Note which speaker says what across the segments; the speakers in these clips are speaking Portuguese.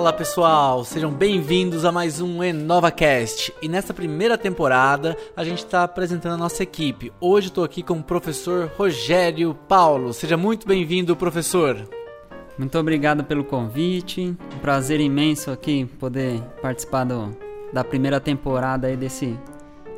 Speaker 1: Fala pessoal, sejam bem-vindos a mais um EnovaCast. E nessa primeira temporada a gente está apresentando a nossa equipe. Hoje estou aqui com o professor Rogério Paulo. Seja muito bem-vindo, professor.
Speaker 2: Muito obrigado pelo convite. Um prazer imenso aqui poder participar do, da primeira temporada aí desse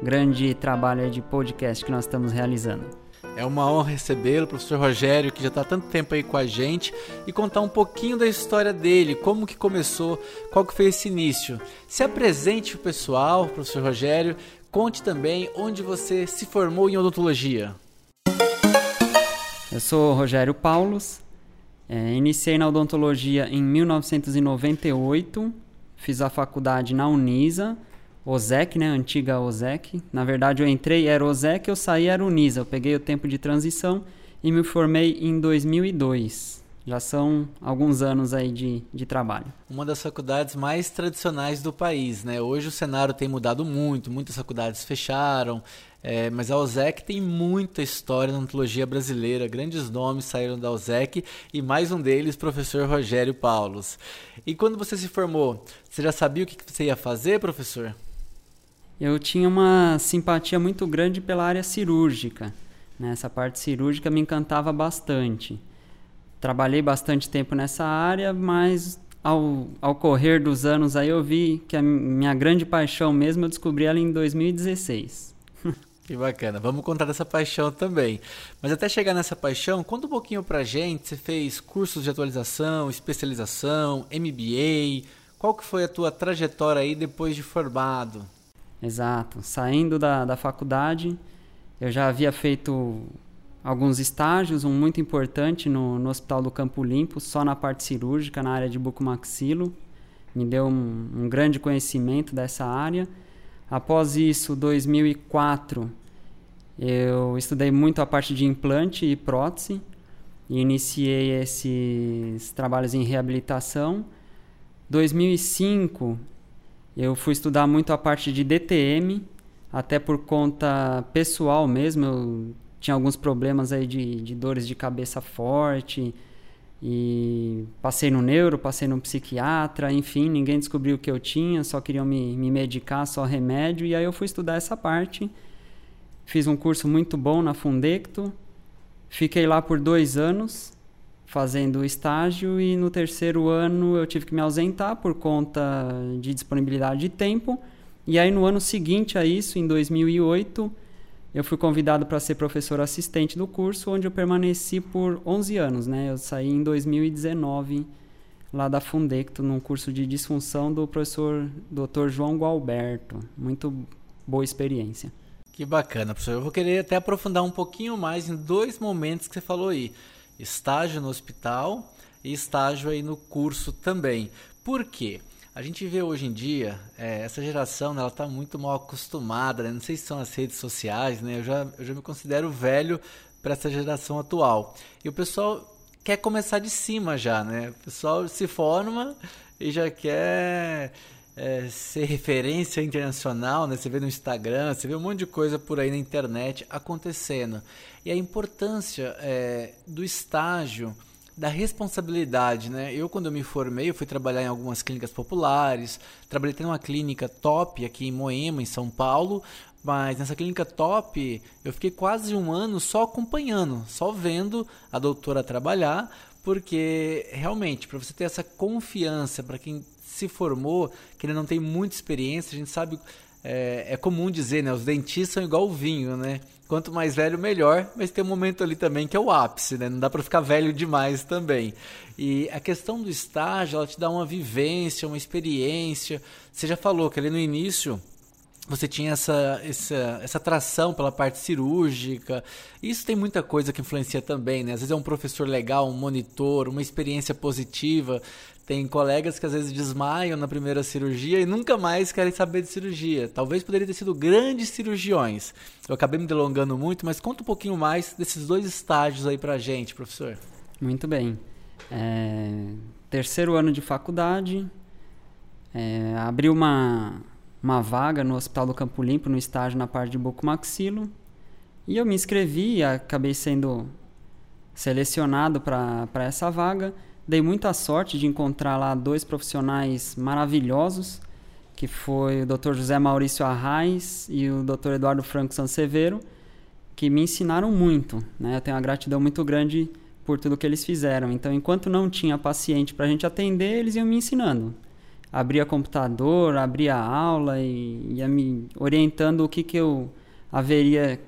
Speaker 2: grande trabalho de podcast que nós estamos realizando.
Speaker 1: É uma honra recebê-lo, professor Rogério, que já está tanto tempo aí com a gente, e contar um pouquinho da história dele, como que começou, qual que foi esse início. Se apresente o pessoal, professor Rogério, conte também onde você se formou em odontologia.
Speaker 2: Eu sou Rogério Paulos, é, iniciei na odontologia em 1998, fiz a faculdade na Unisa, OSEC, né? Antiga OSEC. Na verdade, eu entrei, era OSEC, eu saí, era Unisa. Eu peguei o tempo de transição e me formei em 2002. Já são alguns anos aí de, de trabalho.
Speaker 1: Uma das faculdades mais tradicionais do país, né? Hoje o cenário tem mudado muito, muitas faculdades fecharam, é, mas a OSEC tem muita história na ontologia brasileira, grandes nomes saíram da OSEC e mais um deles, professor Rogério Paulos. E quando você se formou, você já sabia o que você ia fazer, professor?
Speaker 2: Eu tinha uma simpatia muito grande pela área cirúrgica. Né? Essa parte cirúrgica me encantava bastante. Trabalhei bastante tempo nessa área, mas ao, ao correr dos anos aí eu vi que a minha grande paixão mesmo eu descobri ela em 2016.
Speaker 1: Que bacana. Vamos contar dessa paixão também. Mas até chegar nessa paixão, conta um pouquinho pra gente. Você fez cursos de atualização, especialização, MBA. Qual que foi a tua trajetória aí depois de formado?
Speaker 2: Exato. Saindo da, da faculdade, eu já havia feito alguns estágios, um muito importante no, no Hospital do Campo Limpo, só na parte cirúrgica, na área de bucomaxilo. Me deu um, um grande conhecimento dessa área. Após isso, 2004, eu estudei muito a parte de implante e prótese e iniciei esses trabalhos em reabilitação. 2005, eu fui estudar muito a parte de DTM, até por conta pessoal mesmo. Eu tinha alguns problemas aí de, de dores de cabeça forte. E passei no neuro, passei no psiquiatra, enfim, ninguém descobriu o que eu tinha, só queriam me, me medicar, só remédio. E aí eu fui estudar essa parte. Fiz um curso muito bom na Fundecto. Fiquei lá por dois anos fazendo estágio e no terceiro ano eu tive que me ausentar por conta de disponibilidade de tempo. E aí no ano seguinte a isso, em 2008, eu fui convidado para ser professor assistente do curso, onde eu permaneci por 11 anos, né? Eu saí em 2019 lá da Fundecto, num curso de disfunção do professor Dr. João Gualberto. Muito boa experiência.
Speaker 1: Que bacana, professor. Eu vou querer até aprofundar um pouquinho mais em dois momentos que você falou aí estágio no hospital e estágio aí no curso também. Por quê? A gente vê hoje em dia, é, essa geração, né, ela está muito mal acostumada, né? não sei se são as redes sociais, né? eu, já, eu já me considero velho para essa geração atual. E o pessoal quer começar de cima já, né? O pessoal se forma e já quer é, ser referência internacional, né? Você vê no Instagram, você vê um monte de coisa por aí na internet acontecendo. E a importância é, do estágio, da responsabilidade, né? Eu quando eu me formei, eu fui trabalhar em algumas clínicas populares, trabalhei em uma clínica top aqui em Moema, em São Paulo, mas nessa clínica top eu fiquei quase um ano só acompanhando, só vendo a doutora trabalhar, porque realmente para você ter essa confiança para quem se formou, que ele não tem muita experiência, a gente sabe, é, é, comum dizer, né? Os dentistas são igual o vinho, né? Quanto mais velho, melhor, mas tem um momento ali também que é o ápice, né? Não dá para ficar velho demais também. E a questão do estágio, ela te dá uma vivência, uma experiência. Você já falou que ali no início você tinha essa, essa, essa atração pela parte cirúrgica. Isso tem muita coisa que influencia também, né? Às vezes é um professor legal, um monitor, uma experiência positiva. Tem colegas que às vezes desmaiam na primeira cirurgia e nunca mais querem saber de cirurgia. Talvez poderiam ter sido grandes cirurgiões. Eu acabei me delongando muito, mas conta um pouquinho mais desses dois estágios aí pra gente, professor.
Speaker 2: Muito bem. É... Terceiro ano de faculdade, é... abriu uma, uma vaga no Hospital do Campo Limpo, no estágio na parte de bucomaxilo. E eu me inscrevi e acabei sendo selecionado para essa vaga dei muita sorte de encontrar lá dois profissionais maravilhosos, que foi o Dr. José Maurício Arraes e o Dr. Eduardo Franco Sansevero, que me ensinaram muito. Né? Eu tenho uma gratidão muito grande por tudo que eles fizeram. Então, enquanto não tinha paciente para a gente atender, eles iam me ensinando. Abria computador, abria aula e ia me orientando o que, que eu haveria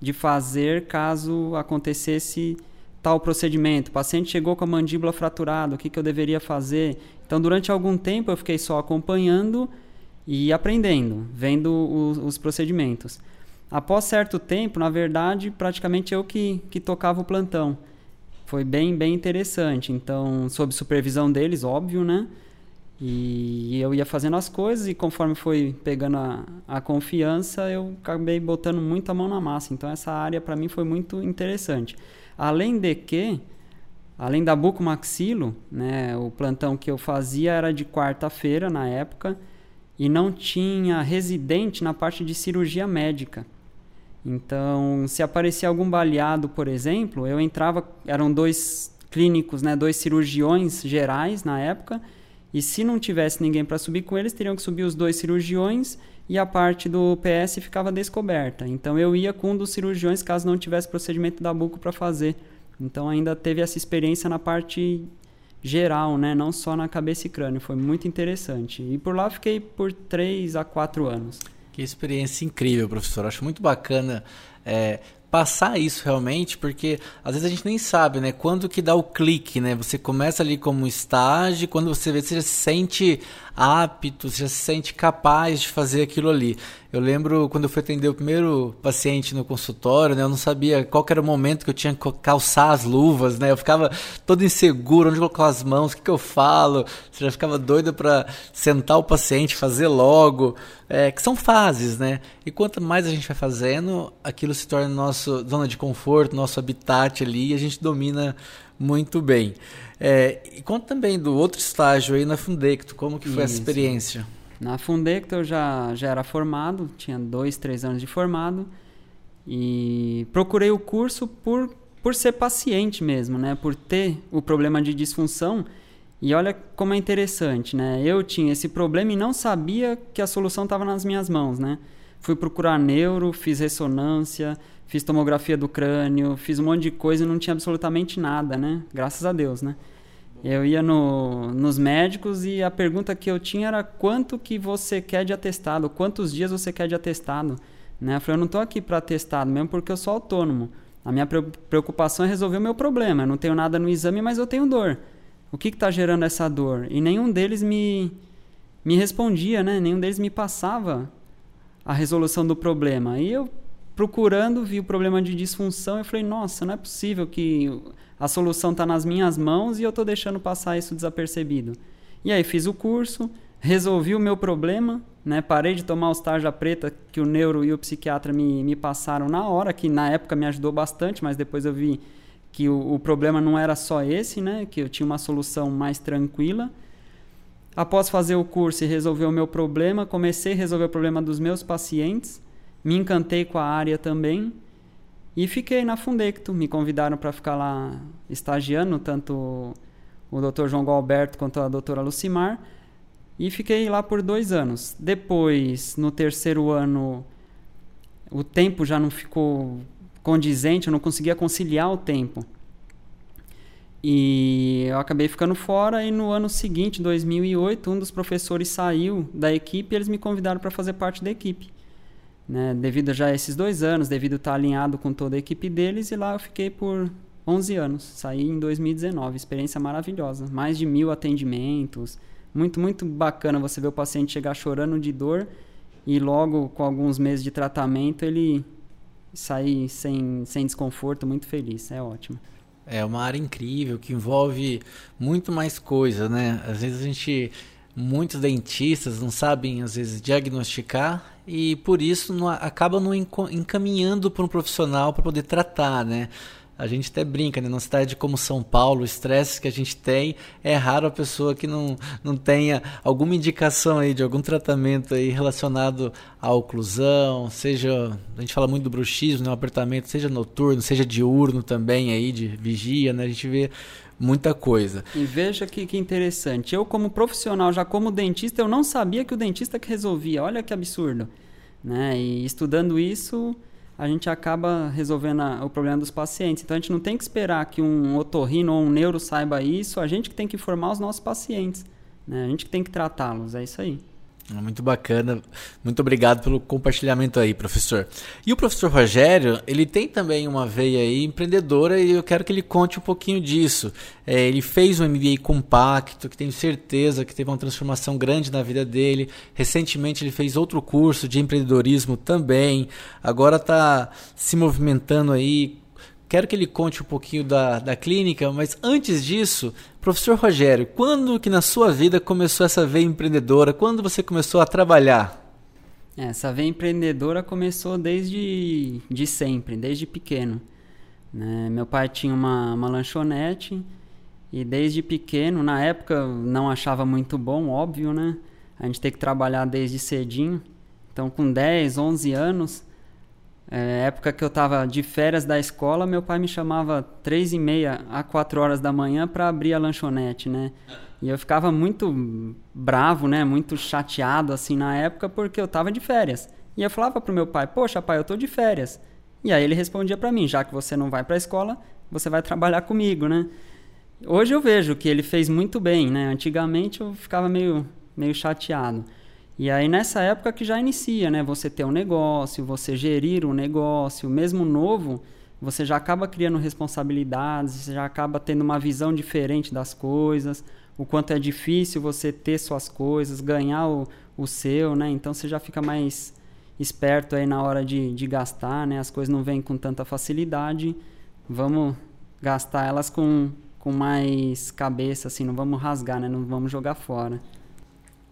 Speaker 2: de fazer caso acontecesse tal procedimento. O paciente chegou com a mandíbula fraturada, o que, que eu deveria fazer? Então, durante algum tempo, eu fiquei só acompanhando e aprendendo, vendo os, os procedimentos. Após certo tempo, na verdade, praticamente eu que, que tocava o plantão. Foi bem, bem interessante. Então, sob supervisão deles, óbvio, né? E eu ia fazendo as coisas e conforme foi pegando a, a confiança, eu acabei botando muito a mão na massa. Então, essa área para mim foi muito interessante. Além de que, além da bucomaxilo, né, o plantão que eu fazia era de quarta-feira na época e não tinha residente na parte de cirurgia médica. Então, se aparecia algum baleado, por exemplo, eu entrava, eram dois clínicos, né, dois cirurgiões gerais na época, e se não tivesse ninguém para subir com eles, teriam que subir os dois cirurgiões e a parte do PS ficava descoberta. Então eu ia com um dos cirurgiões caso não tivesse procedimento da buco para fazer. Então ainda teve essa experiência na parte geral, né? não só na cabeça e crânio. Foi muito interessante. E por lá fiquei por 3 a 4 anos.
Speaker 1: Que experiência incrível, professor. Acho muito bacana é, passar isso realmente, porque às vezes a gente nem sabe, né? Quando que dá o clique, né? Você começa ali como estágio, quando você vê, você sente apto, você já se sente capaz de fazer aquilo ali. Eu lembro quando eu fui atender o primeiro paciente no consultório, né? Eu não sabia qual era o momento que eu tinha que calçar as luvas, né? Eu ficava todo inseguro, onde colocar as mãos, o que, que eu falo? Você já ficava doido para sentar o paciente, fazer logo. É, que são fases, né? E quanto mais a gente vai fazendo, aquilo se torna nossa zona de conforto, nosso habitat ali, e a gente domina muito bem. É, e conta também do outro estágio aí na Fundecto, como que foi Isso. essa experiência?
Speaker 2: Na Fundecto eu já, já era formado, tinha dois, três anos de formado, e procurei o curso por, por ser paciente mesmo, né? Por ter o problema de disfunção e olha como é interessante, né? Eu tinha esse problema e não sabia que a solução estava nas minhas mãos, né? Fui procurar neuro, fiz ressonância, fiz tomografia do crânio, fiz um monte de coisa e não tinha absolutamente nada, né? Graças a Deus, né? Eu ia no, nos médicos e a pergunta que eu tinha era quanto que você quer de atestado, quantos dias você quer de atestado, né? Eu falei, eu não estou aqui para atestado, mesmo porque eu sou autônomo. A minha preocupação é resolver o meu problema. Eu não tenho nada no exame, mas eu tenho dor. O que está gerando essa dor? E nenhum deles me, me respondia, né? Nenhum deles me passava a resolução do problema. E eu, procurando, vi o problema de disfunção e falei, nossa, não é possível que a solução está nas minhas mãos e eu estou deixando passar isso desapercebido. E aí fiz o curso, resolvi o meu problema, né? Parei de tomar os tarja preta que o neuro e o psiquiatra me, me passaram na hora, que na época me ajudou bastante, mas depois eu vi que o, o, problema não era só esse, né? Que eu tinha uma solução mais tranquila. Após fazer o curso e resolver o meu problema, comecei a resolver o problema dos meus pacientes. Me encantei com a área também e fiquei na Fundecto. Me convidaram para ficar lá estagiando, tanto o Dr. João Galberto quanto a doutora Lucimar. E fiquei lá por dois anos. Depois, no terceiro ano, o tempo já não ficou condizente, eu não conseguia conciliar o tempo. E eu acabei ficando fora e no ano seguinte, 2008, um dos professores saiu da equipe e eles me convidaram para fazer parte da equipe. Né? Devido já a esses dois anos, devido estar alinhado com toda a equipe deles, e lá eu fiquei por 11 anos. Saí em 2019, experiência maravilhosa. Mais de mil atendimentos. Muito, muito bacana você ver o paciente chegar chorando de dor e logo com alguns meses de tratamento ele sair sem, sem desconforto, muito feliz. É ótimo.
Speaker 1: É uma área incrível que envolve muito mais coisa, né? Às vezes a gente, muitos dentistas não sabem às vezes diagnosticar e por isso não, acabam não encaminhando para um profissional para poder tratar, né? a gente até brinca, né? Numa cidade como São Paulo, o estresse que a gente tem, é raro a pessoa que não, não tenha alguma indicação aí de algum tratamento aí relacionado à oclusão, seja, a gente fala muito do bruxismo, né? O apertamento seja noturno, seja diurno também aí, de vigia, né? A gente vê muita coisa.
Speaker 2: E veja que, que interessante. Eu, como profissional, já como dentista, eu não sabia que o dentista que resolvia. Olha que absurdo. Né? E estudando isso, a gente acaba resolvendo a, o problema dos pacientes. Então a gente não tem que esperar que um otorrino ou um neuro saiba isso, a gente que tem que formar os nossos pacientes. Né? A gente que tem que tratá-los, é isso aí.
Speaker 1: Muito bacana. Muito obrigado pelo compartilhamento aí, professor. E o professor Rogério, ele tem também uma veia aí empreendedora e eu quero que ele conte um pouquinho disso. É, ele fez um MBA compacto, que tenho certeza que teve uma transformação grande na vida dele. Recentemente ele fez outro curso de empreendedorismo também. Agora está se movimentando aí Quero que ele conte um pouquinho da, da clínica, mas antes disso, professor Rogério, quando que na sua vida começou essa veia empreendedora? Quando você começou a trabalhar?
Speaker 2: Essa veia empreendedora começou desde de sempre, desde pequeno. Né? Meu pai tinha uma, uma lanchonete e desde pequeno, na época não achava muito bom, óbvio, né? A gente tem que trabalhar desde cedinho. Então, com 10, 11 anos, é, época que eu estava de férias da escola, meu pai me chamava três e meia a quatro horas da manhã para abrir a lanchonete, né? E eu ficava muito bravo, né? Muito chateado assim na época porque eu estava de férias. E eu falava pro meu pai: "Poxa, pai, eu tô de férias". E aí ele respondia para mim: "Já que você não vai para a escola, você vai trabalhar comigo, né?" Hoje eu vejo que ele fez muito bem, né? Antigamente eu ficava meio meio chateado. E aí nessa época que já inicia, né? Você ter um negócio, você gerir um negócio, mesmo novo, você já acaba criando responsabilidades, você já acaba tendo uma visão diferente das coisas, o quanto é difícil você ter suas coisas, ganhar o, o seu, né? Então você já fica mais esperto aí na hora de, de gastar, né? As coisas não vêm com tanta facilidade, vamos gastar elas com, com mais cabeça, assim, não vamos rasgar, né? Não vamos jogar fora.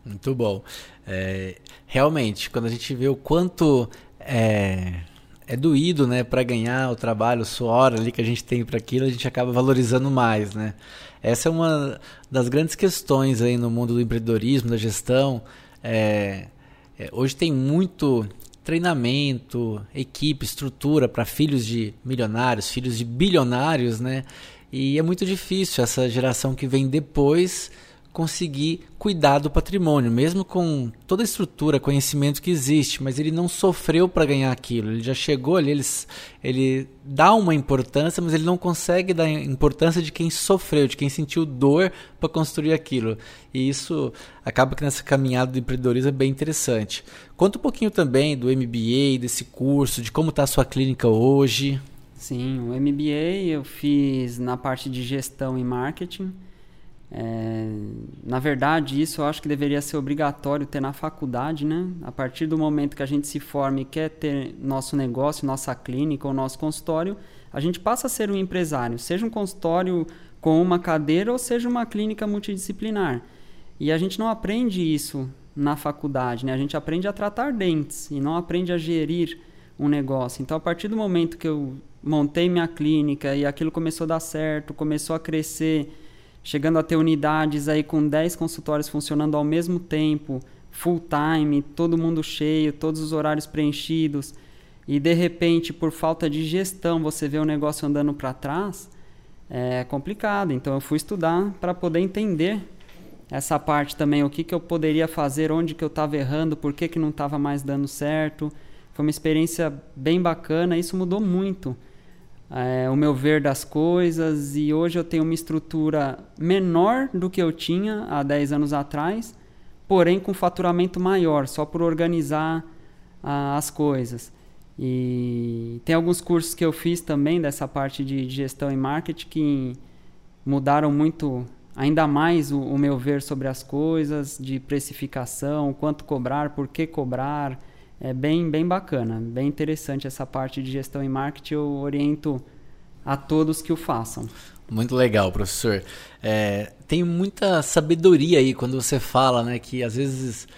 Speaker 1: Muito bom. É, realmente, quando a gente vê o quanto é, é doído, né, para ganhar o trabalho, o suor ali que a gente tem para aquilo, a gente acaba valorizando mais, né? Essa é uma das grandes questões aí no mundo do empreendedorismo, da gestão. É, é, hoje tem muito treinamento, equipe, estrutura para filhos de milionários, filhos de bilionários, né? E é muito difícil essa geração que vem depois conseguir cuidar do patrimônio, mesmo com toda a estrutura, conhecimento que existe, mas ele não sofreu para ganhar aquilo. Ele já chegou ali, ele, ele dá uma importância, mas ele não consegue dar importância de quem sofreu, de quem sentiu dor para construir aquilo. E isso acaba que nessa caminhada do empreendedorismo é bem interessante. Conta um pouquinho também do MBA, desse curso, de como está a sua clínica hoje.
Speaker 2: Sim, o MBA eu fiz na parte de gestão e marketing. É, na verdade, isso eu acho que deveria ser obrigatório ter na faculdade, né? A partir do momento que a gente se forma e quer ter nosso negócio, nossa clínica ou nosso consultório, a gente passa a ser um empresário, seja um consultório com uma cadeira ou seja uma clínica multidisciplinar. E a gente não aprende isso na faculdade, né? A gente aprende a tratar dentes e não aprende a gerir um negócio. Então, a partir do momento que eu montei minha clínica e aquilo começou a dar certo, começou a crescer chegando a ter unidades aí com 10 consultórios funcionando ao mesmo tempo, full time, todo mundo cheio, todos os horários preenchidos, e de repente, por falta de gestão, você vê o negócio andando para trás, é complicado. Então eu fui estudar para poder entender essa parte também, o que, que eu poderia fazer, onde que eu estava errando, por que, que não estava mais dando certo. Foi uma experiência bem bacana, isso mudou muito é, o meu ver das coisas e hoje eu tenho uma estrutura menor do que eu tinha há 10 anos atrás, porém com faturamento maior, só por organizar as coisas. E tem alguns cursos que eu fiz também dessa parte de gestão e marketing que mudaram muito, ainda mais o, o meu ver sobre as coisas, de precificação, quanto cobrar, por que cobrar, é bem, bem bacana, bem interessante essa parte de gestão e marketing. Eu oriento a todos que o façam.
Speaker 1: Muito legal, professor. É, tem muita sabedoria aí quando você fala, né, que às vezes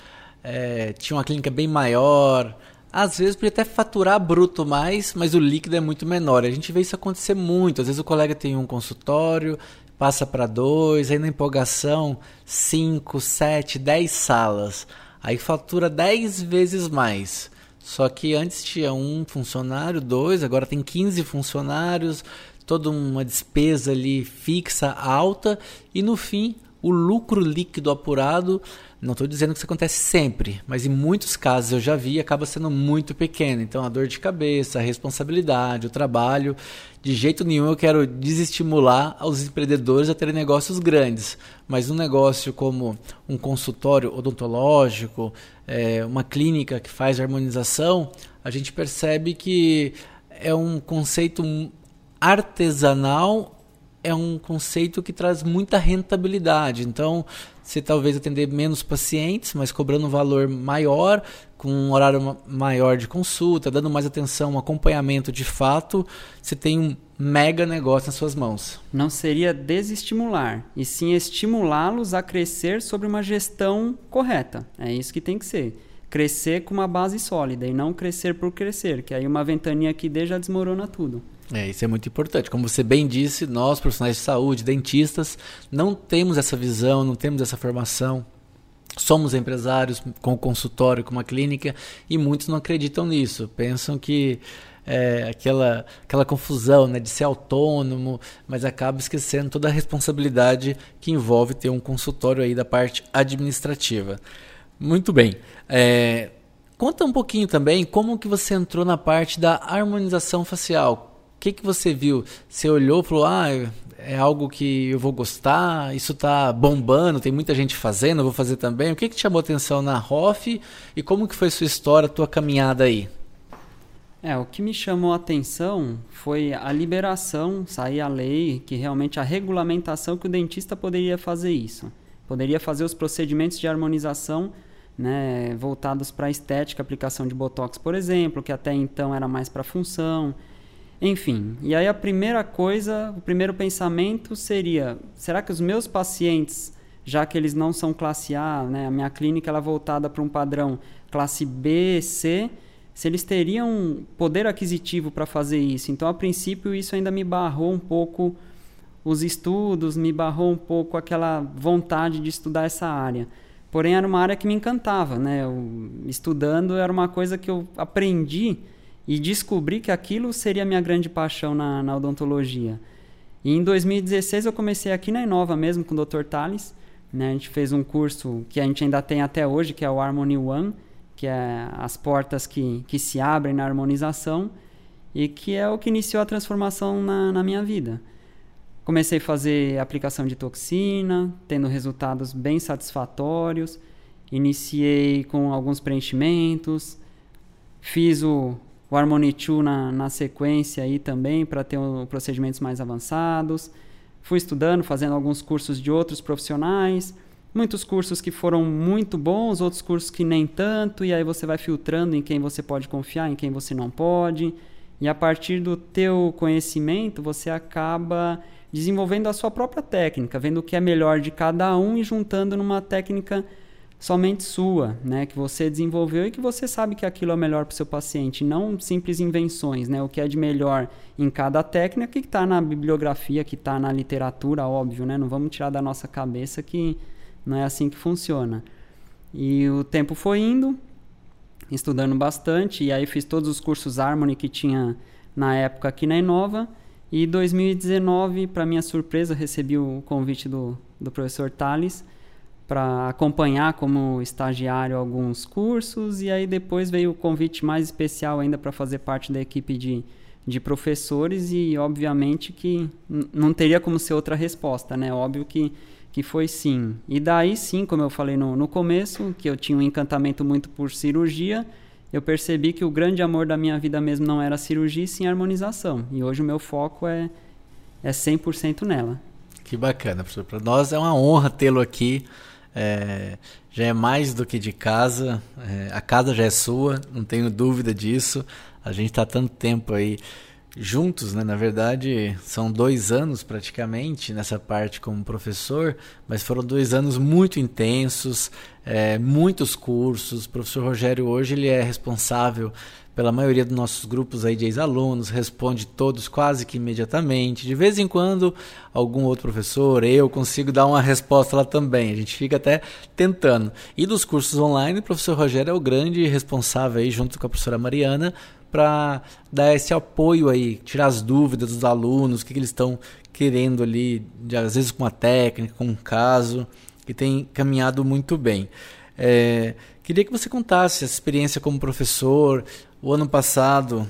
Speaker 1: é, tinha uma clínica bem maior, às vezes podia até faturar bruto mais, mas o líquido é muito menor. A gente vê isso acontecer muito. Às vezes o colega tem um consultório, passa para dois, aí na empolgação, cinco, sete, dez salas. Aí fatura 10 vezes mais. Só que antes tinha um funcionário, dois, agora tem 15 funcionários, toda uma despesa ali fixa alta e no fim o lucro líquido apurado, não estou dizendo que isso acontece sempre, mas em muitos casos eu já vi, acaba sendo muito pequeno. Então a dor de cabeça, a responsabilidade, o trabalho, de jeito nenhum eu quero desestimular os empreendedores a terem negócios grandes. Mas um negócio como um consultório odontológico, é, uma clínica que faz harmonização, a gente percebe que é um conceito artesanal é um conceito que traz muita rentabilidade. Então, você talvez atender menos pacientes, mas cobrando um valor maior, com um horário maior de consulta, dando mais atenção, um acompanhamento de fato, você tem um mega negócio nas suas mãos.
Speaker 2: Não seria desestimular, e sim estimulá-los a crescer sobre uma gestão correta. É isso que tem que ser. Crescer com uma base sólida e não crescer por crescer, que aí uma ventania que dê já desmorona tudo.
Speaker 1: É, isso é muito importante. Como você bem disse, nós, profissionais de saúde, dentistas, não temos essa visão, não temos essa formação. Somos empresários com consultório, com uma clínica, e muitos não acreditam nisso. Pensam que é, aquela, aquela confusão né, de ser autônomo, mas acaba esquecendo toda a responsabilidade que envolve ter um consultório aí da parte administrativa. Muito bem. É, conta um pouquinho também como que você entrou na parte da harmonização facial que, que você viu? Você olhou e falou, ah, é algo que eu vou gostar, isso está bombando, tem muita gente fazendo, eu vou fazer também. O que, que te chamou atenção na ROF e como que foi sua história, tua caminhada aí?
Speaker 2: É, o que me chamou a atenção foi a liberação, sair a lei, que realmente a regulamentação que o dentista poderia fazer isso. Poderia fazer os procedimentos de harmonização né, voltados para a estética, aplicação de botox, por exemplo, que até então era mais para função. Enfim, e aí a primeira coisa, o primeiro pensamento seria: será que os meus pacientes, já que eles não são classe A, né, a minha clínica ela é voltada para um padrão classe B, C, se eles teriam poder aquisitivo para fazer isso? Então, a princípio, isso ainda me barrou um pouco os estudos, me barrou um pouco aquela vontade de estudar essa área. Porém, era uma área que me encantava, né? Eu, estudando era uma coisa que eu aprendi e descobri que aquilo seria minha grande paixão na, na odontologia. E em 2016 eu comecei aqui na Inova mesmo com o Dr. Tales. Né? A gente fez um curso que a gente ainda tem até hoje, que é o Harmony One, que é as portas que, que se abrem na harmonização e que é o que iniciou a transformação na, na minha vida. Comecei a fazer aplicação de toxina, tendo resultados bem satisfatórios. Iniciei com alguns preenchimentos, fiz o, o Harmony 2 na, na sequência aí também para ter um, procedimentos mais avançados. Fui estudando, fazendo alguns cursos de outros profissionais, muitos cursos que foram muito bons, outros cursos que nem tanto, e aí você vai filtrando em quem você pode confiar, em quem você não pode. E a partir do teu conhecimento, você acaba desenvolvendo a sua própria técnica, vendo o que é melhor de cada um e juntando numa técnica somente sua, né, que você desenvolveu e que você sabe que aquilo é melhor para o seu paciente, não simples invenções, né, o que é de melhor em cada técnica que está na bibliografia, que está na literatura, óbvio, né, não vamos tirar da nossa cabeça que não é assim que funciona. E o tempo foi indo, estudando bastante, e aí fiz todos os cursos Harmony que tinha na época aqui na Inova, e 2019, para minha surpresa, recebi o convite do, do professor Tales, para acompanhar como estagiário alguns cursos e aí depois veio o convite mais especial ainda para fazer parte da equipe de, de professores e obviamente que não teria como ser outra resposta, né? Óbvio que, que foi sim. E daí sim, como eu falei no, no começo, que eu tinha um encantamento muito por cirurgia, eu percebi que o grande amor da minha vida mesmo não era cirurgia, sim harmonização. E hoje o meu foco é, é 100% nela.
Speaker 1: Que bacana, professor. Para nós é uma honra tê-lo aqui é, já é mais do que de casa, é, a casa já é sua, não tenho dúvida disso. A gente está tanto tempo aí juntos, né? Na verdade, são dois anos praticamente nessa parte como professor, mas foram dois anos muito intensos, é, muitos cursos. O professor Rogério hoje ele é responsável pela maioria dos nossos grupos aí de ex-alunos, responde todos quase que imediatamente. De vez em quando, algum outro professor, eu consigo dar uma resposta lá também. A gente fica até tentando. E dos cursos online, o professor Rogério é o grande responsável aí, junto com a professora Mariana, para dar esse apoio aí, tirar as dúvidas dos alunos, o que, que eles estão querendo ali, de, às vezes com uma técnica, com um caso, e tem caminhado muito bem. É, queria que você contasse a experiência como professor, o ano passado,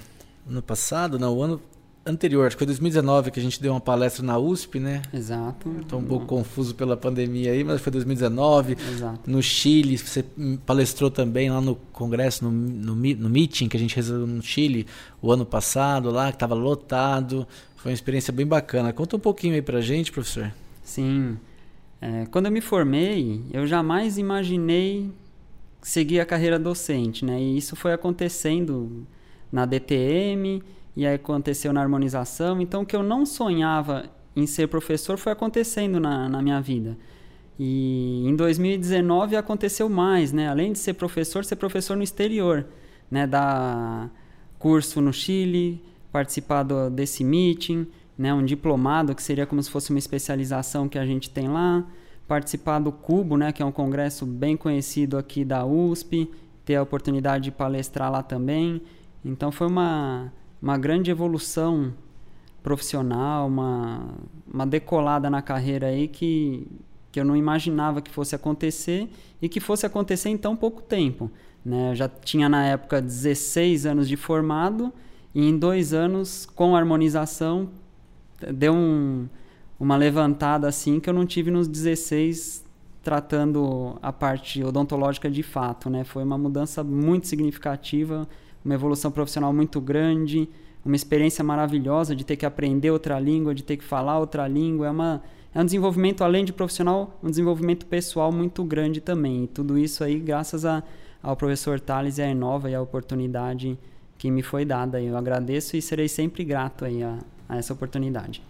Speaker 1: ano passado, não, o ano anterior, acho que foi 2019 que a gente deu uma palestra na USP, né?
Speaker 2: Exato.
Speaker 1: Estou um pouco confuso pela pandemia aí, mas foi 2019.
Speaker 2: Exato.
Speaker 1: No Chile, você palestrou também lá no congresso, no, no, no meeting que a gente resolveu no Chile o ano passado, lá que estava lotado. Foi uma experiência bem bacana. Conta um pouquinho aí pra gente, professor.
Speaker 2: Sim. É, quando eu me formei, eu jamais imaginei seguir a carreira docente, né? E isso foi acontecendo na DTM e aí aconteceu na harmonização. Então, o que eu não sonhava em ser professor foi acontecendo na, na minha vida. E em 2019 aconteceu mais, né? Além de ser professor, ser professor no exterior, né? Dar curso no Chile, participar do, desse meeting, né? Um diplomado que seria como se fosse uma especialização que a gente tem lá, participar do Cubo, né? Que é um congresso bem conhecido aqui da USP, ter a oportunidade de palestrar lá também. Então foi uma uma grande evolução profissional, uma, uma decolada na carreira aí que, que eu não imaginava que fosse acontecer e que fosse acontecer em tão pouco tempo. Né? Eu já tinha na época 16 anos de formado e em dois anos, com harmonização, deu um, uma levantada assim que eu não tive nos 16 tratando a parte odontológica de fato. Né? Foi uma mudança muito significativa, uma evolução profissional muito grande, uma experiência maravilhosa de ter que aprender outra língua, de ter que falar outra língua. É, uma, é um desenvolvimento, além de profissional, um desenvolvimento pessoal muito grande também. E tudo isso aí graças a, ao professor Thales e à Inova e à oportunidade que me foi dada. Eu agradeço e serei sempre grato aí a, a essa oportunidade.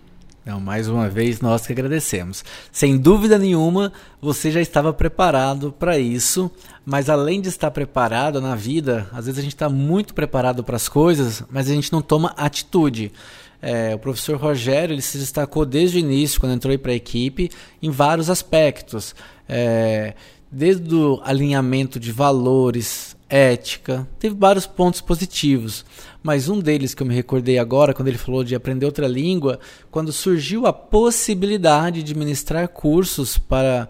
Speaker 1: Então, mais uma vez, nós que agradecemos. Sem dúvida nenhuma, você já estava preparado para isso, mas além de estar preparado na vida, às vezes a gente está muito preparado para as coisas, mas a gente não toma atitude. É, o professor Rogério ele se destacou desde o início, quando entrou para a equipe, em vários aspectos. É, desde o alinhamento de valores, ética, teve vários pontos positivos. Mas um deles que eu me recordei agora, quando ele falou de aprender outra língua, quando surgiu a possibilidade de ministrar cursos para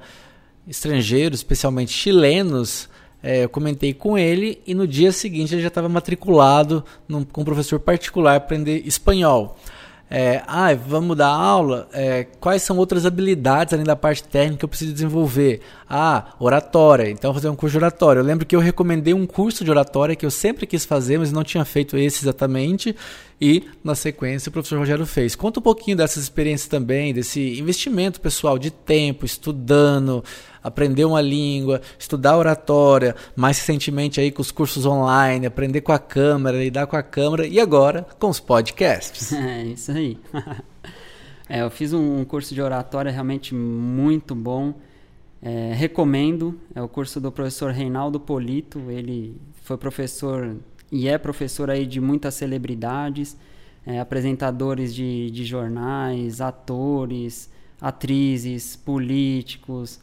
Speaker 1: estrangeiros, especialmente chilenos, é, eu comentei com ele e no dia seguinte ele já estava matriculado num, com um professor particular para aprender espanhol. É, ah, vamos dar aula? É, quais são outras habilidades além da parte técnica que eu preciso desenvolver? Ah, oratória. Então, fazer um curso de oratória. Eu lembro que eu recomendei um curso de oratória que eu sempre quis fazer, mas não tinha feito esse exatamente. E, na sequência, o professor Rogério fez. Conta um pouquinho dessas experiências também, desse investimento pessoal de tempo, estudando, aprender uma língua, estudar oratória, mais recentemente aí com os cursos online, aprender com a câmera, lidar com a câmera e agora com os podcasts.
Speaker 2: É, isso aí. é, eu fiz um curso de oratória realmente muito bom. É, recomendo, é o curso do professor Reinaldo Polito, ele foi professor e é professor aí de muitas celebridades, é, apresentadores de, de jornais, atores, atrizes, políticos,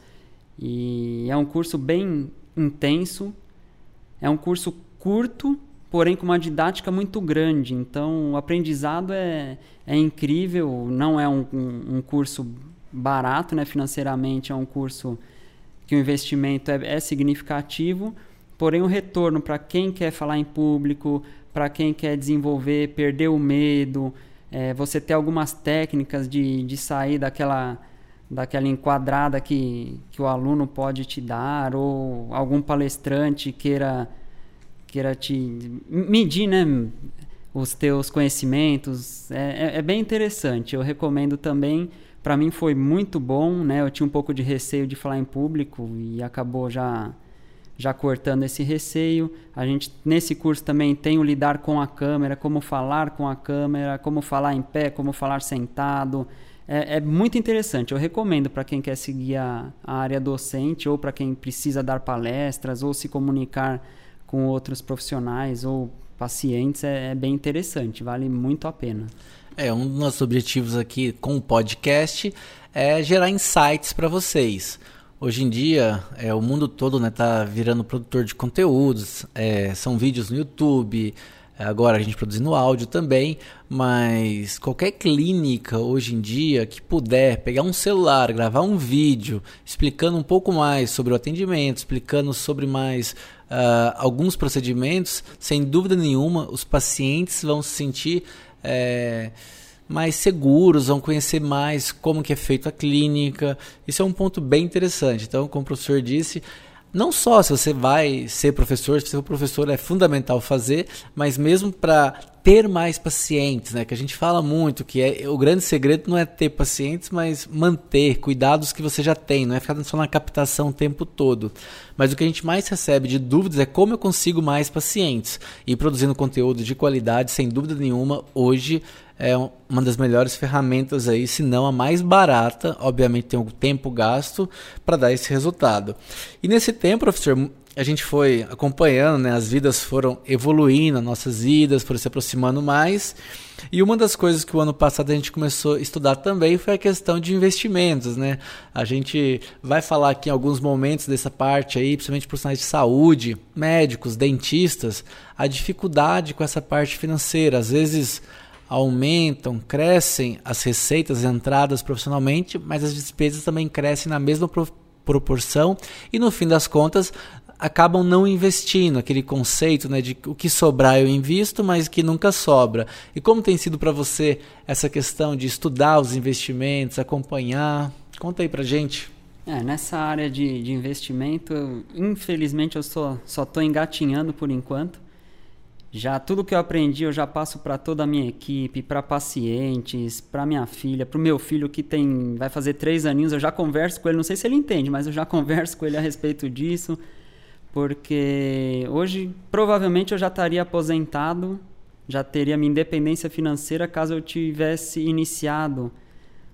Speaker 2: e é um curso bem intenso, é um curso curto, porém com uma didática muito grande. Então, o aprendizado é, é incrível, não é um, um, um curso barato né, financeiramente, é um curso que o investimento é, é significativo, porém o retorno para quem quer falar em público, para quem quer desenvolver, perder o medo, é, você ter algumas técnicas de, de sair daquela daquela enquadrada que, que o aluno pode te dar ou algum palestrante queira queira te medir né os teus conhecimentos. É, é, é bem interessante. Eu recomendo também para mim foi muito bom né eu tinha um pouco de receio de falar em público e acabou já já cortando esse receio. A gente nesse curso também tem o lidar com a câmera como falar com a câmera como falar em pé como falar sentado é, é muito interessante. Eu recomendo para quem quer seguir a, a área docente ou para quem precisa dar palestras ou se comunicar com outros profissionais ou pacientes. É, é bem interessante, vale muito a pena.
Speaker 1: É, um dos nossos objetivos aqui com o podcast é gerar insights para vocês. Hoje em dia, é, o mundo todo está né, tá virando produtor de conteúdos, é, são vídeos no YouTube, agora a gente produzindo áudio também, mas qualquer clínica hoje em dia que puder pegar um celular, gravar um vídeo explicando um pouco mais sobre o atendimento, explicando sobre mais uh, alguns procedimentos, sem dúvida nenhuma, os pacientes vão se sentir é, mais seguros, vão conhecer mais como que é feita a clínica. Isso é um ponto bem interessante. Então, como o professor disse, não só se você vai ser professor, se você for professor é fundamental fazer, mas mesmo para ter mais pacientes, né? Que a gente fala muito que é o grande segredo não é ter pacientes, mas manter cuidados que você já tem, não é ficar só na captação o tempo todo. Mas o que a gente mais recebe de dúvidas é como eu consigo mais pacientes e produzindo conteúdo de qualidade, sem dúvida nenhuma, hoje é uma das melhores ferramentas aí, se não a mais barata. Obviamente tem o tempo gasto para dar esse resultado. E nesse tempo, professor, a gente foi acompanhando, né? As vidas foram evoluindo, nossas vidas foram se aproximando mais. E uma das coisas que o ano passado a gente começou a estudar também foi a questão de investimentos, né? A gente vai falar aqui em alguns momentos dessa parte aí, principalmente profissionais de saúde, médicos, dentistas, a dificuldade com essa parte financeira. Às vezes aumentam, crescem as receitas entradas profissionalmente, mas as despesas também crescem na mesma pro proporção e no fim das contas acabam não investindo, aquele conceito né, de o que sobrar eu invisto, mas que nunca sobra. E como tem sido para você essa questão de estudar os investimentos, acompanhar? Conta aí para gente.
Speaker 2: É, nessa área de, de investimento, infelizmente eu só estou engatinhando por enquanto. Já tudo que eu aprendi eu já passo para toda a minha equipe, para pacientes, para minha filha, para o meu filho que tem vai fazer três aninhos. Eu já converso com ele, não sei se ele entende, mas eu já converso com ele a respeito disso, porque hoje provavelmente eu já estaria aposentado, já teria minha independência financeira caso eu tivesse iniciado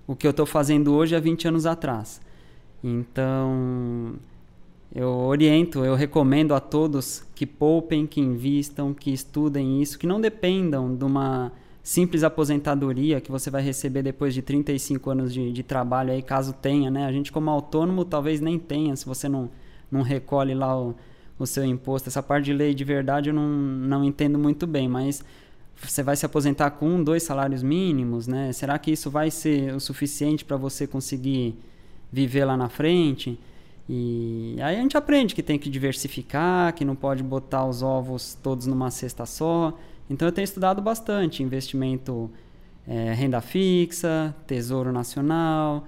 Speaker 2: o que eu estou fazendo hoje há 20 anos atrás. Então eu oriento, eu recomendo a todos que poupem, que invistam, que estudem isso, que não dependam de uma simples aposentadoria que você vai receber depois de 35 anos de, de trabalho, aí caso tenha, né? A gente como autônomo talvez nem tenha, se você não, não recolhe lá o, o seu imposto. Essa parte de lei de verdade eu não, não entendo muito bem, mas você vai se aposentar com um, dois salários mínimos, né? Será que isso vai ser o suficiente para você conseguir viver lá na frente? E aí a gente aprende que tem que diversificar, que não pode botar os ovos todos numa cesta só. Então eu tenho estudado bastante investimento é, renda fixa, tesouro nacional,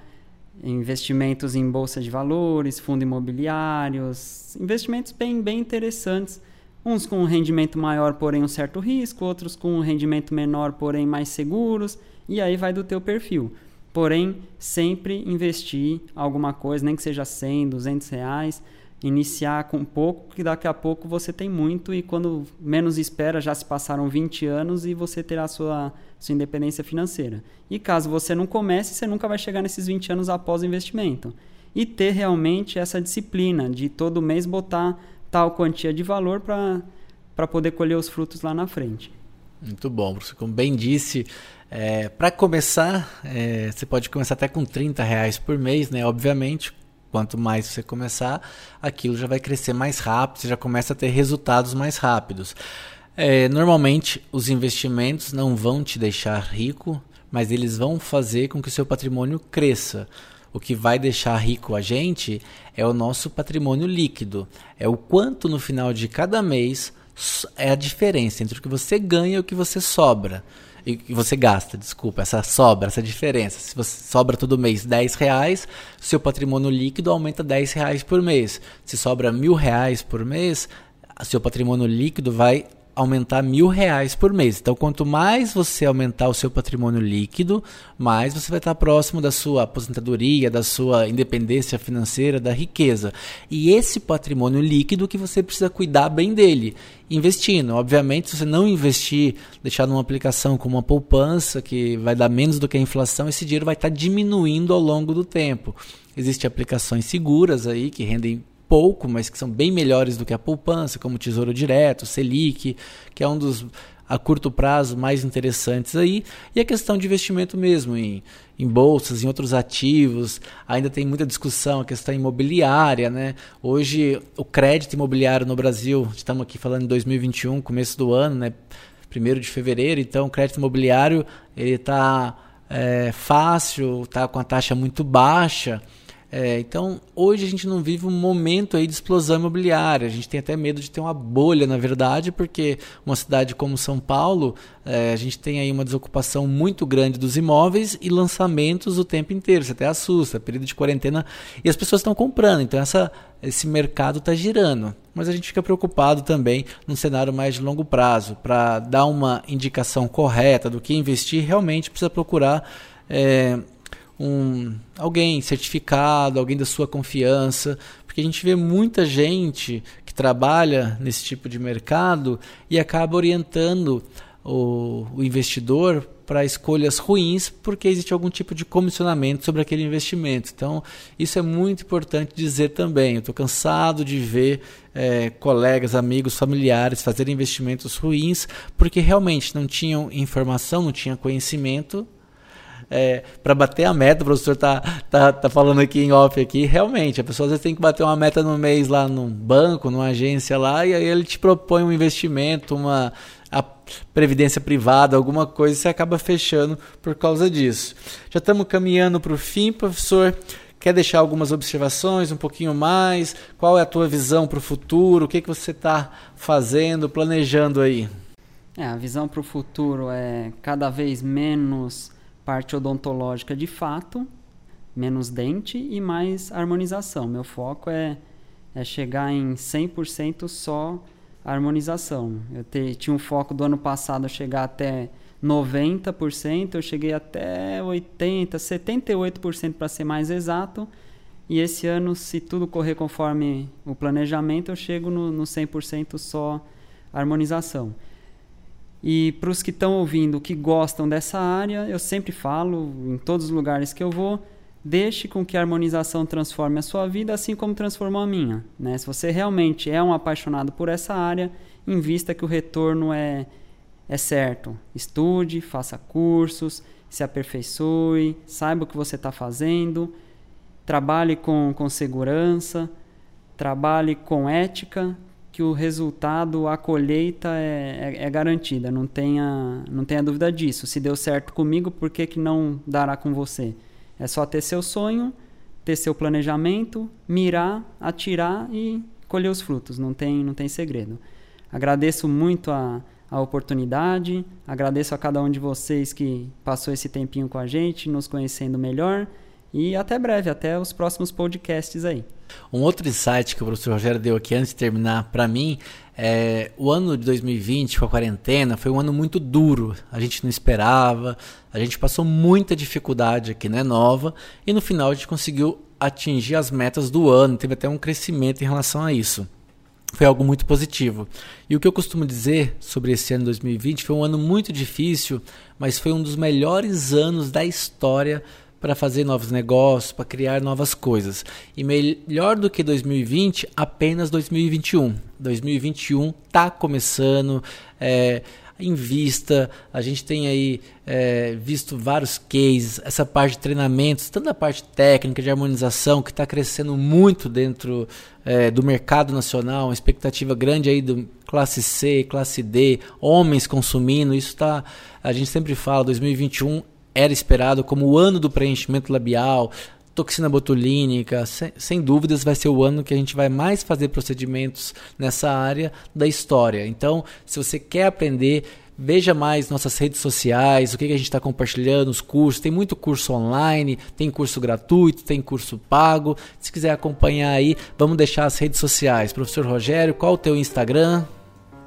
Speaker 2: investimentos em bolsa de valores, fundos imobiliários, investimentos bem, bem interessantes. Uns com um rendimento maior, porém um certo risco, outros com um rendimento menor, porém mais seguros, e aí vai do teu perfil. Porém, sempre investir alguma coisa, nem que seja 100, 200 reais, iniciar com pouco, que daqui a pouco você tem muito e quando menos espera já se passaram 20 anos e você terá sua, sua independência financeira. E caso você não comece, você nunca vai chegar nesses 20 anos após o investimento. E ter realmente essa disciplina de todo mês botar tal quantia de valor para poder colher os frutos lá na frente.
Speaker 1: Muito bom, professor. Como bem disse, é, para começar, é, você pode começar até com 30 reais por mês, né? Obviamente, quanto mais você começar, aquilo já vai crescer mais rápido, você já começa a ter resultados mais rápidos. É, normalmente, os investimentos não vão te deixar rico, mas eles vão fazer com que o seu patrimônio cresça. O que vai deixar rico a gente é o nosso patrimônio líquido. É o quanto no final de cada mês é a diferença entre o que você ganha e o que você sobra e você gasta, desculpa, essa sobra, essa diferença. Se você sobra todo mês 10 reais, seu patrimônio líquido aumenta 10 reais por mês. Se sobra mil reais por mês, seu patrimônio líquido vai aumentar mil reais por mês. Então, quanto mais você aumentar o seu patrimônio líquido, mais você vai estar próximo da sua aposentadoria, da sua independência financeira, da riqueza. E esse patrimônio líquido que você precisa cuidar bem dele, investindo. Obviamente, se você não investir, deixar numa aplicação como uma poupança, que vai dar menos do que a inflação, esse dinheiro vai estar diminuindo ao longo do tempo. Existem aplicações seguras aí que rendem pouco, mas que são bem melhores do que a poupança, como Tesouro Direto, Selic, que é um dos a curto prazo mais interessantes aí, e a questão de investimento mesmo em, em bolsas, em outros ativos. Ainda tem muita discussão a questão imobiliária, né? Hoje o crédito imobiliário no Brasil, estamos aqui falando em 2021, começo do ano, né? 1 de fevereiro, então o crédito imobiliário ele está é, fácil, está com a taxa muito baixa. É, então, hoje a gente não vive um momento aí de explosão imobiliária. A gente tem até medo de ter uma bolha, na verdade, porque uma cidade como São Paulo, é, a gente tem aí uma desocupação muito grande dos imóveis e lançamentos o tempo inteiro. Você até assusta, período de quarentena e as pessoas estão comprando. Então, essa, esse mercado está girando. Mas a gente fica preocupado também num cenário mais de longo prazo. Para dar uma indicação correta do que investir, realmente precisa procurar. É, um alguém certificado, alguém da sua confiança, porque a gente vê muita gente que trabalha nesse tipo de mercado e acaba orientando o, o investidor para escolhas ruins porque existe algum tipo de comissionamento sobre aquele investimento. Então, isso é muito importante dizer também. Eu estou cansado de ver é, colegas, amigos, familiares fazerem investimentos ruins porque realmente não tinham informação, não tinham conhecimento é, para bater a meta, o professor tá, tá, tá falando aqui em off aqui, realmente, a pessoa às vezes tem que bater uma meta no mês lá num banco, numa agência lá, e aí ele te propõe um investimento, uma a previdência privada, alguma coisa, e você acaba fechando por causa disso. Já estamos caminhando para o fim, professor. Quer deixar algumas observações, um pouquinho mais? Qual é a tua visão para o futuro? O que, que você está fazendo, planejando aí?
Speaker 2: É, a visão para o futuro é cada vez menos parte odontológica de fato, menos dente e mais harmonização. Meu foco é, é chegar em 100% só harmonização. Eu te, tinha um foco do ano passado chegar até 90%, eu cheguei até 80%, 78% para ser mais exato. E esse ano, se tudo correr conforme o planejamento, eu chego no, no 100% só harmonização. E para os que estão ouvindo, que gostam dessa área, eu sempre falo, em todos os lugares que eu vou, deixe com que a harmonização transforme a sua vida, assim como transformou a minha. Né? Se você realmente é um apaixonado por essa área, invista que o retorno é, é certo. Estude, faça cursos, se aperfeiçoe, saiba o que você está fazendo, trabalhe com, com segurança, trabalhe com ética, que o resultado, a colheita é, é, é, garantida, não tenha, não tenha dúvida disso. Se deu certo comigo, por que, que não dará com você? É só ter seu sonho, ter seu planejamento, mirar, atirar e colher os frutos, não tem, não tem segredo. Agradeço muito a, a oportunidade, agradeço a cada um de vocês que passou esse tempinho com a gente, nos conhecendo melhor. E até breve, até os próximos podcasts aí.
Speaker 1: Um outro insight que o professor Rogério deu aqui antes de terminar para mim é o ano de 2020 com a quarentena foi um ano muito duro. A gente não esperava, a gente passou muita dificuldade aqui, né, nova, e no final a gente conseguiu atingir as metas do ano, teve até um crescimento em relação a isso. Foi algo muito positivo. E o que eu costumo dizer sobre esse ano 2020 foi um ano muito difícil, mas foi um dos melhores anos da história para fazer novos negócios, para criar novas coisas. E melhor do que 2020, apenas 2021. 2021 está começando. É, em vista, a gente tem aí é, visto vários cases, essa parte de treinamentos, tanto a parte técnica de harmonização que está crescendo muito dentro é, do mercado nacional, uma expectativa grande aí do classe C, classe D, homens consumindo, isso está, a gente sempre fala, 2021 era esperado como o ano do preenchimento labial, toxina botulínica, sem, sem, dúvidas vai ser o ano que a gente vai mais fazer procedimentos nessa área da história. Então, se você quer aprender, veja mais nossas redes sociais, o que, que a gente está compartilhando, os cursos. Tem muito curso online, tem curso gratuito, tem curso pago. Se quiser acompanhar aí, vamos deixar as redes sociais. Professor Rogério, qual o teu Instagram?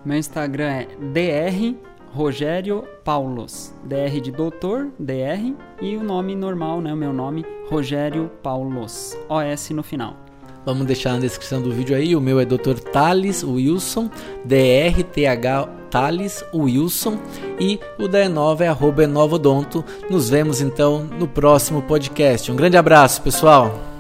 Speaker 2: Meu Instagram é dr Rogério Paulos, DR de doutor, DR, e o nome normal, né, o meu nome, Rogério Paulos, OS no final.
Speaker 1: Vamos deixar na descrição do vídeo aí, o meu é Dr. Thales Wilson, DRTH Thales Wilson, e o da Enova é arroba Enovodonto. Nos vemos então no próximo podcast. Um grande abraço, pessoal!